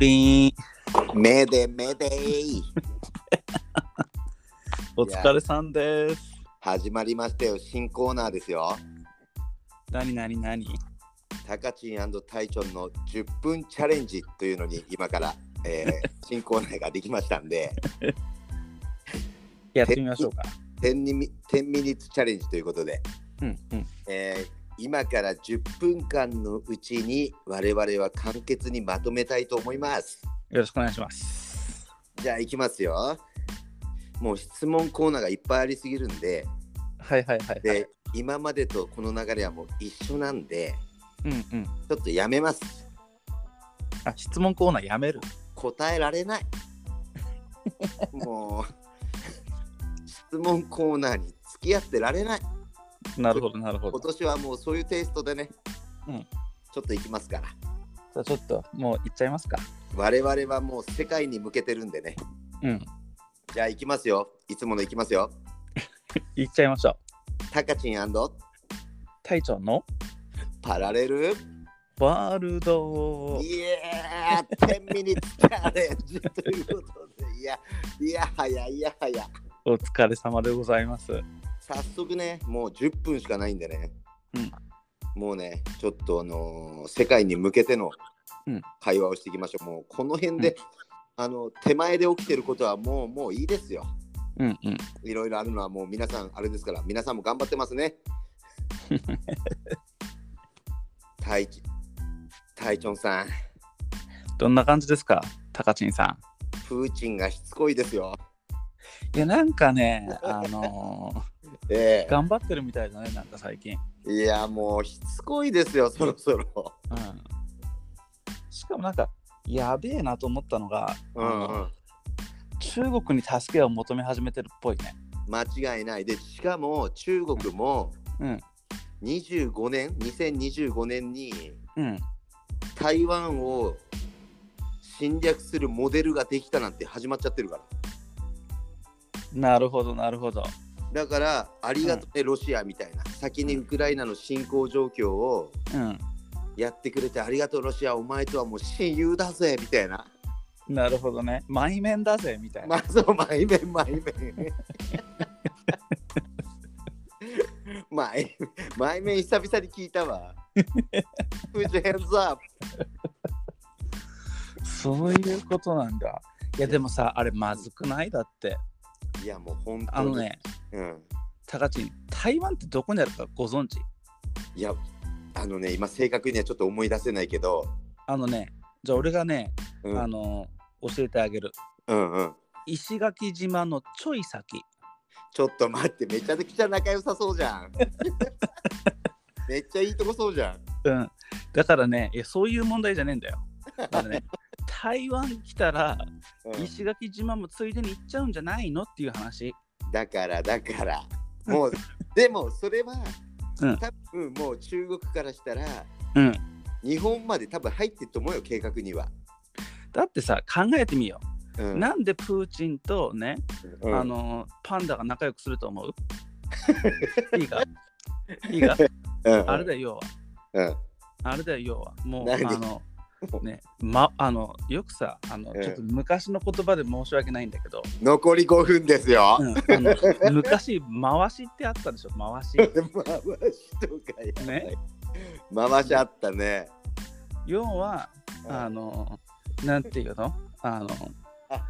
リーン。めでめでいお疲れさんです。始まりましたよ新コーナーですよなになになにタカチンタイチョンの10分チャレンジというのに今から、えー 新コーナーができましたんで やってみましょうか。10ミ10ミニッツチャレンジということで、うんうん。えー今から10分間のうちに我々は簡潔にまとめたいと思いますよろしくお願いします。じゃあ行きますよもう質問コーナーがいっぱいありすぎるんではいはいはい、はい。で、今までとこの流れはもう一緒なんでうんうん。ちょっとやめますあ、質問コーナーやめる？答えられない もう質問コーナーに付き合ってられないなるほどなるほど今。年はもうそういうテイストでね、うんちょっと行きますからじゃあちょっともう行っちゃいますか。我々はもう世界に向けてるんでねうん。じゃあ行きますよいつもの行きますよ 行っちゃいましょう。タカチン隊長の？パラレルワールド。イエー10ミニッツチャレンジということでいやいやはやいやはやお疲れ様でございます。早速ねもう10分しかないんでね、うん。もうねちょっとあのー世界に向けてのうん。会話をしていきましょう、もうこの辺で、あの手前で起きてることはもうもういいですよ。うんうん。いろいろあるのはもう皆さんあれですから皆さんも頑張ってますね。タイチタイチョンさん。どんな感じですかタカチンさん。プーチンがしつこいですよ。いや、なんかね、あのえー頑張ってるみたいだね、なんか最近。えいやもうしつこいですよそろそろうん。しかもなんか、やべえなと思ったのが、うんうん中国に助けを求め始めてるっぽいね。間違いないでしかも中国もうん。25年2025年にうん。台湾を侵略するモデルができたなんて始まっちゃってるからなるほど、なるほど。だからありがとうね、ロシアみたいな先にウクライナの侵攻状況をうん。やってくれてありがとうロシアお前とはもう親友だぜみたいななるほどね。前面だぜ、みたいな。まあそう前面前面前前面久々に聞いたわ そういうことなんだ。いや、でもさ、あれまずくない？だって。いやもう本当にあのね、うんタカチン、台湾ってどこにあるかご存知？いやあのね今正確にはちょっと思い出せないけど、あのね、じゃあ俺がね、うん、あの、教えてあげる。うんうん石垣島のちょい先。ちょっと待ってめちゃくちゃ仲良さそうじゃん めっちゃいいとこそうじゃんうん。だからね、いやそういう問題じゃねえんだよ。だからね、台湾来たら、うん。石垣島もついでに行っちゃうんじゃないの？っていう話。だからだから。もう でもそれは、うん。多分もう中国からしたらうん。日本まで多分入ってると思うよ計画には、だってさ、考えてみよう。うん。なんでプーチンとね、うん。あのパンダが仲良くすると思う？いいか？いいか？うん。あれだよ、要は。うん。あれだよ、要は。もう、何？あの、ね、ま、あの、よくさ、あの、うんちょっと昔の言葉で申し訳ないんだけど、残り5分ですよ、うん、昔、回しってあったでしょ、回し。回しとかやね、回しあったね。要は、うん。あの、なんていうの？あのあ、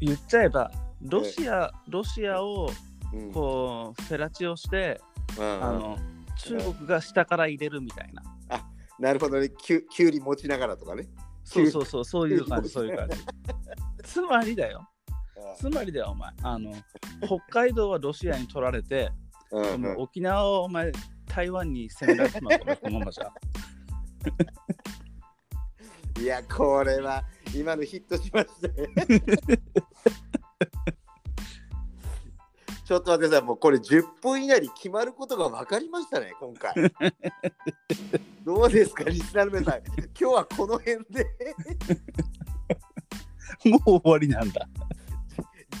言っちゃえば、ロシア、ロシアをうん。こう、フェラチオして、うん。あの、中国が下から入れるみたいな。なるほどね。きゅきゅうり持ちながらとかね。そうそうそう、そういう感じ、そういう感じ。つまりだよ、つまりだよ、お前。あの、北海道はロシアに取られて、うん沖縄をお前、台湾に攻められてますよ、このままじゃ。いやこれは今のヒットしましたねちょっと待ってくださいもうこれ10分以内に決まることが分かりましたね今回 どうですかリスナーの皆さん今日はこの辺で もう終わりなんだ。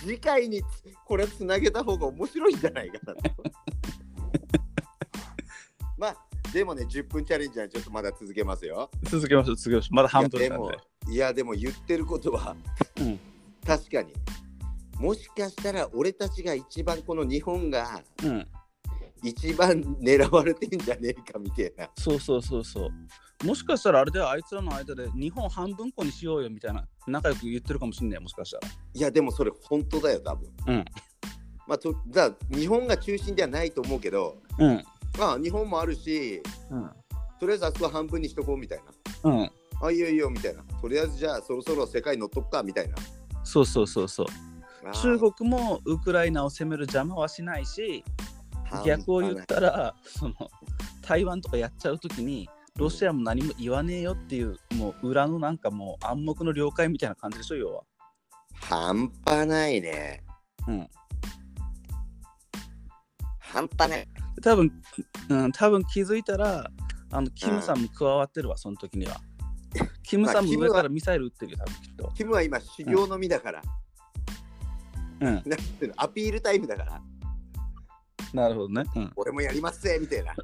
次回にこれつなげた方が面白いんじゃないかなと まあでもね10分チャレンジはちょっとまだ続けますよ続けましょう、続けましょう。まだ半分なんでいやでも。言ってることはうん。確かにもしかしたら俺たちが一番この日本がうん。一番狙われてんじゃねえかみたいなそうそうそうそう。もしかしたらあれであいつらの間で日本半分こにしようよみたいな仲良く言ってるかもしんないもしかしたら。いやでもそれ本当だよ多分うん。まあとだ日本が中心ではないと思うけどうん。まあ日本もあるしうん。とりあえずあそこは半分にしとこうみたいなうん。あいいよいいよみたいなとりあえずじゃあそろそろ世界乗っとくかみたいなそうそうそうそう。中国もウクライナを攻める邪魔はしないし、逆を言ったら、その台湾とかやっちゃうときに、ロシアも何も言わねえよっていう、もう裏のなんかもう暗黙の了解みたいな感じでしょ、要は。半端ないねうん。半端ない多分、うん、多分気づいたら、あの、キムさんも加わってるわ、その時には。キムさんも上からミサイル撃ってるよ、多分きっと。キムは今修行の身だから、うん。うの アピールタイムだからなるほどね。うん。俺もやりますぜみたいな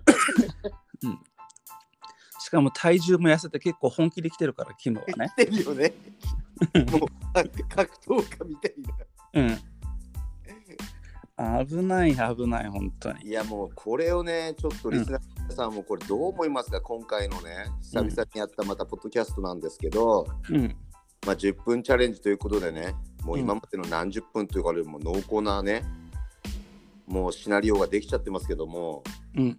しかも体重も痩せて結構本気で来てるから、キムはね。てるよねもうあ格闘家みたいなうん。危ない、危ない、本当に。いやもうこれをねちょっとリスナーの皆さんもこれどう思いますか、今回のね久々にやったまたポッドキャストなんですけど、うん。まあ、10分チャレンジということでねもううん今までの何十分というかよりも濃厚なねもうシナリオができちゃってますけどもうん。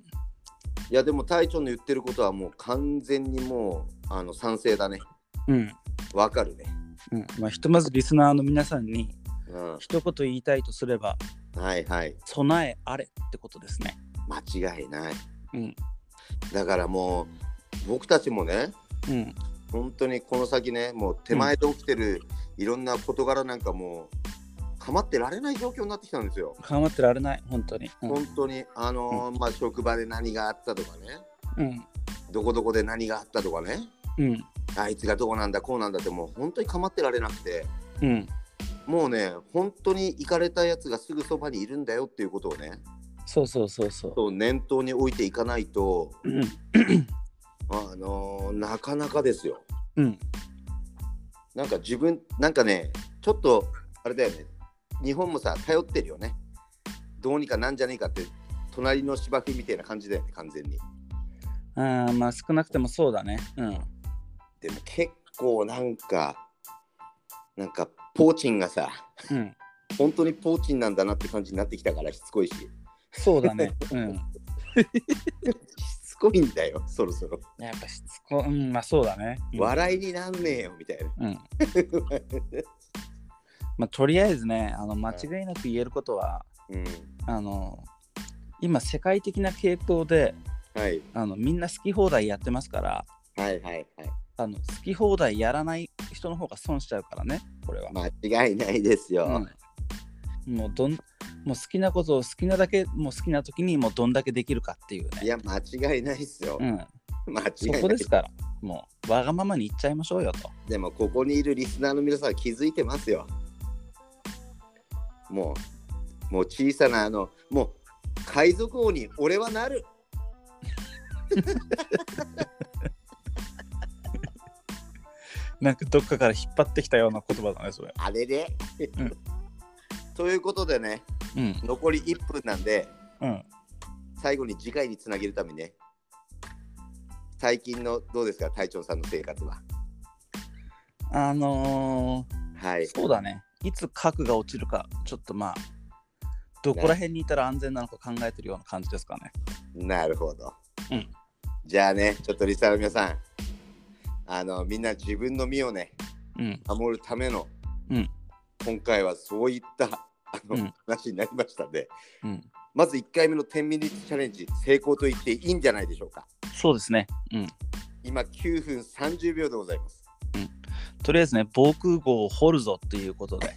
いやでも隊長の言ってることはもう完全にもうあの賛成だねうん。わかるねうん。まあ、ひとまずリスナーの皆さんにうん一言言いたいとすれば、はいはい備えあれってことですね。間違いないうん。だからもう僕たちもねうん。本当にこの先ねもう手前で起きてるいろんな事柄なんかもう構ってられない状況になってきたんですよ。かまってられない、本当に。うん。本当にあのーまあ職場で何があったとかねうん。どこどこで何があったとかねうん。あいつがどうなんだこうなんだってもう本当に構ってられなくてうん。もうね本当に行かれたやつがすぐそばにいるんだよっていうことをねそうそうそうそう。そう念頭に置いていかないとうん。あのーなかなかですよ。うん。なんか自分なんかねちょっとあれだよね日本もさ頼ってるよねどうにかなんじゃねえかって隣の芝生みたいな感じだよね完全にあーまあ少なくてもそうだね。うん。でも結構なんかなんかポーチンがさうん。本当にポーチンなんだなって感じになってきたからしつこいしそうだね。うん。しつこいんだよそろそろ、やっぱしつこ、うん、まあそうだね。うん。笑いになんねえよみたいな。うん。まあとりあえずね、あの間違いなく言えることは、うん。あの、今世界的な傾向で、はい。あのみんな好き放題やってますから、はいはいはい。あの好き放題やらない人の方が損しちゃうからね、これは。間違いないですよ、うん、もうどんもう好きなことを好きなだけもう好きな時にもうどんだけできるかっていうね。いや間違いないですよ、うん、間違いそないこですから、もうわがままに言っちゃいましょうよと。でもここにいるリスナーの皆さんは気づいてますよ。もう、もう小さなあの、もう海賊王に俺はなる。なんかどっかから引っ張ってきたような言葉だね、それ。あれで、うんということでね、うん。残り1分なんで、うん。最後に次回につなげるためにね、最近のどうですか、隊長さんの生活は？あのはいー、。そうだね。いつ核が落ちるか、ちょっとまあ、どこら辺にいたら安全なのか考えてるような感じですかね。なるほど。うんじゃあね、ちょっとリスナーの皆さん、あのみんな自分の身をね、うん。守るための、うん今回はそういったあの、うん話になりましたので、うん。まず1回目の10ミニッツチャレンジ成功と言っていいんじゃないでしょうか。そうですね。うん。今9分30秒でございます。とりあえずね、防空壕を掘るぞっていうことで。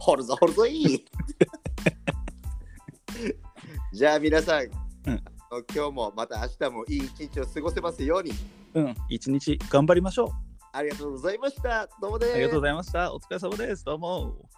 掘るぞ掘るぞいい じゃあ皆さん、うん今日もまた明日もいい一日を過ごせますようにうん。一日頑張りましょう。ありがとうございました。どうもです。ありがとうございました。お疲れ様です。どうも。